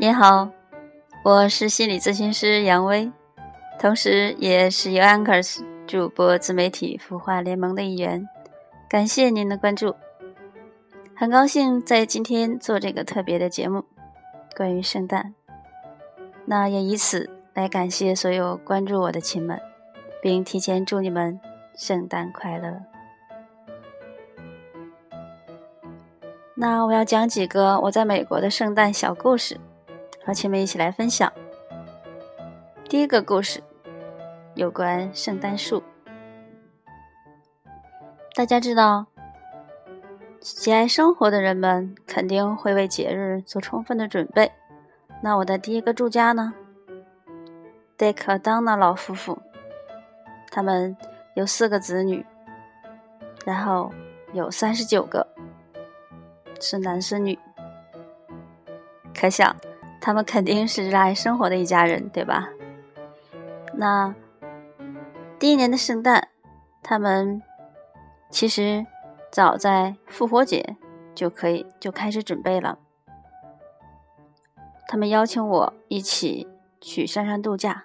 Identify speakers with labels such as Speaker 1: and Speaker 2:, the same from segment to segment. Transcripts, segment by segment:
Speaker 1: 你好，我是心理咨询师杨威，同时也是 u Anchors 主播自媒体孵化联盟的一员。感谢您的关注，很高兴在今天做这个特别的节目，关于圣诞。那也以此来感谢所有关注我的亲们，并提前祝你们圣诞快乐。那我要讲几个我在美国的圣诞小故事，和亲们一起来分享。第一个故事，有关圣诞树。大家知道，喜爱生活的人们肯定会为节日做充分的准备。那我的第一个住家呢，Dick 和 Donna 老夫妇，他们有四个子女，然后有三十九个。是男是女，可想他们肯定是热爱生活的一家人，对吧？那第一年的圣诞，他们其实早在复活节就可以就开始准备了。他们邀请我一起去山上度假，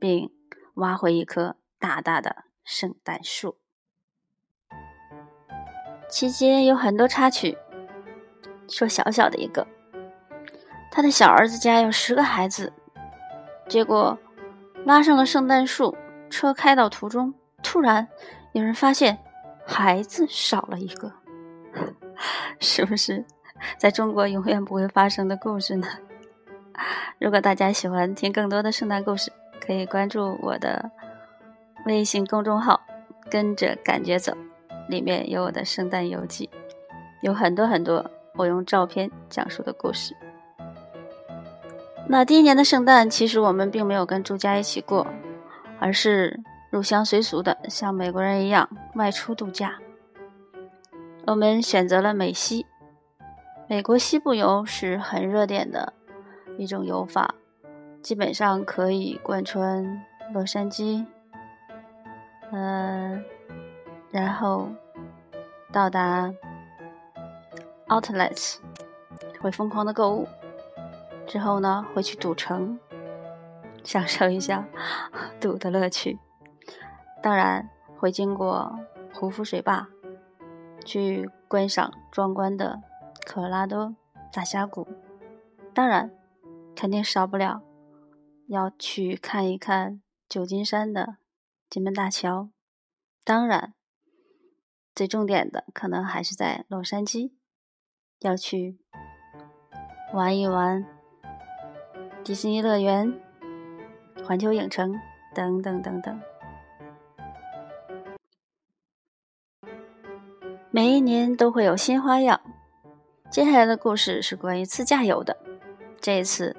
Speaker 1: 并挖回一棵大大的圣诞树，期间有很多插曲。说小小的一个，他的小儿子家有十个孩子，结果拉上了圣诞树，车开到途中，突然有人发现孩子少了一个，是不是在中国永远不会发生的故事呢？如果大家喜欢听更多的圣诞故事，可以关注我的微信公众号“跟着感觉走”，里面有我的圣诞游记，有很多很多。我用照片讲述的故事。那第一年的圣诞，其实我们并没有跟朱家一起过，而是入乡随俗的，像美国人一样外出度假。我们选择了美西，美国西部游是很热点的一种游法，基本上可以贯穿洛杉矶，嗯，然后到达。Outlets 会疯狂的购物，之后呢会去赌城，享受一下赌的乐趣。当然会经过胡夫水坝，去观赏壮观的科罗拉多大峡谷。当然肯定少不了要去看一看旧金山的金门大桥。当然最重点的可能还是在洛杉矶。要去玩一玩迪士尼乐园、环球影城等等等等。每一年都会有新花样。接下来的故事是关于自驾游的。这一次，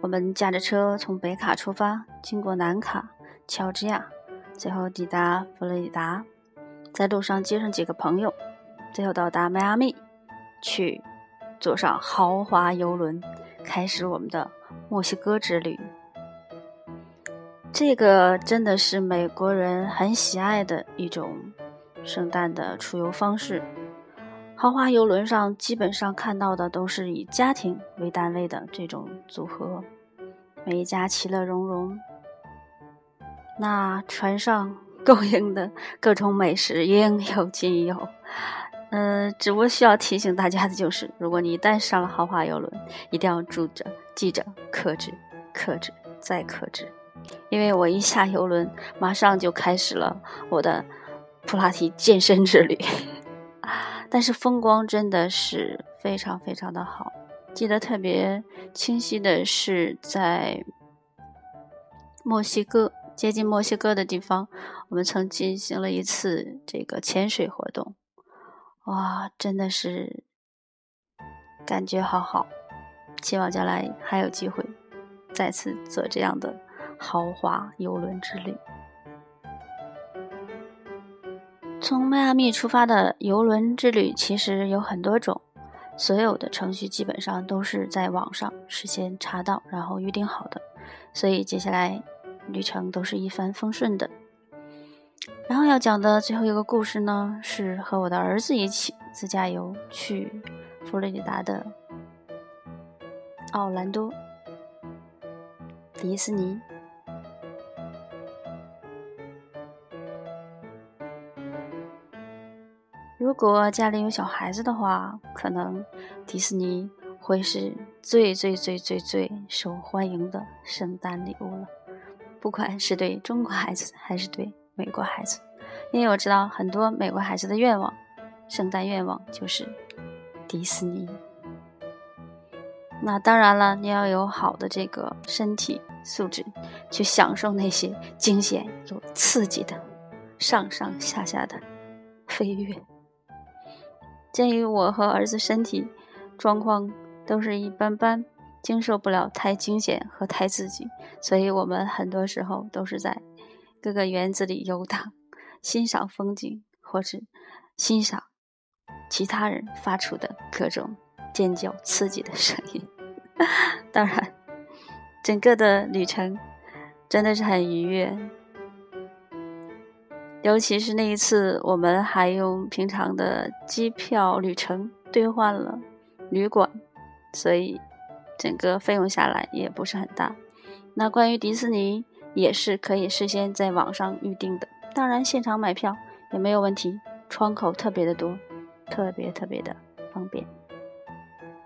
Speaker 1: 我们驾着车从北卡出发，经过南卡、乔治亚，最后抵达佛罗里达，在路上接上几个朋友，最后到达迈阿密。去坐上豪华游轮，开始我们的墨西哥之旅。这个真的是美国人很喜爱的一种圣诞的出游方式。豪华游轮上基本上看到的都是以家庭为单位的这种组合，每一家其乐融融。那船上 供应的各种美食应有尽有。嗯，只不过需要提醒大家的就是，如果你一旦上了豪华游轮，一定要住着记着克制、克制再克制。因为我一下游轮，马上就开始了我的普拉提健身之旅。但是风光真的是非常非常的好，记得特别清晰的是在墨西哥接近墨西哥的地方，我们曾进行了一次这个潜水活动。哇，真的是感觉好好，希望将来还有机会再次做这样的豪华游轮之旅。从迈阿密出发的游轮之旅其实有很多种，所有的程序基本上都是在网上事先查到，然后预定好的，所以接下来旅程都是一帆风顺的。然后要讲的最后一个故事呢，是和我的儿子一起自驾游去佛罗里达的奥兰多、迪士尼。如果家里有小孩子的话，可能迪士尼会是最最最最最受欢迎的圣诞礼物了。不管是对中国孩子还是对美国孩子，因为我知道很多美国孩子的愿望，圣诞愿望就是迪士尼。那当然了，你要有好的这个身体素质，去享受那些惊险又刺激的上上下下的飞跃。鉴于我和儿子身体状况都是一般般。经受不了太惊险和太刺激，所以我们很多时候都是在各个园子里游荡，欣赏风景，或是欣赏其他人发出的各种尖叫刺激的声音。当然，整个的旅程真的是很愉悦，尤其是那一次，我们还用平常的机票旅程兑换了旅馆，所以。整个费用下来也不是很大。那关于迪士尼也是可以事先在网上预定的，当然现场买票也没有问题，窗口特别的多，特别特别的方便。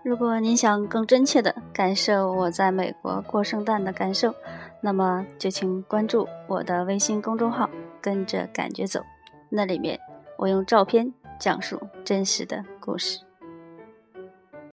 Speaker 1: 如果您想更真切的感受我在美国过圣诞的感受，那么就请关注我的微信公众号“跟着感觉走”，那里面我用照片讲述真实的故事。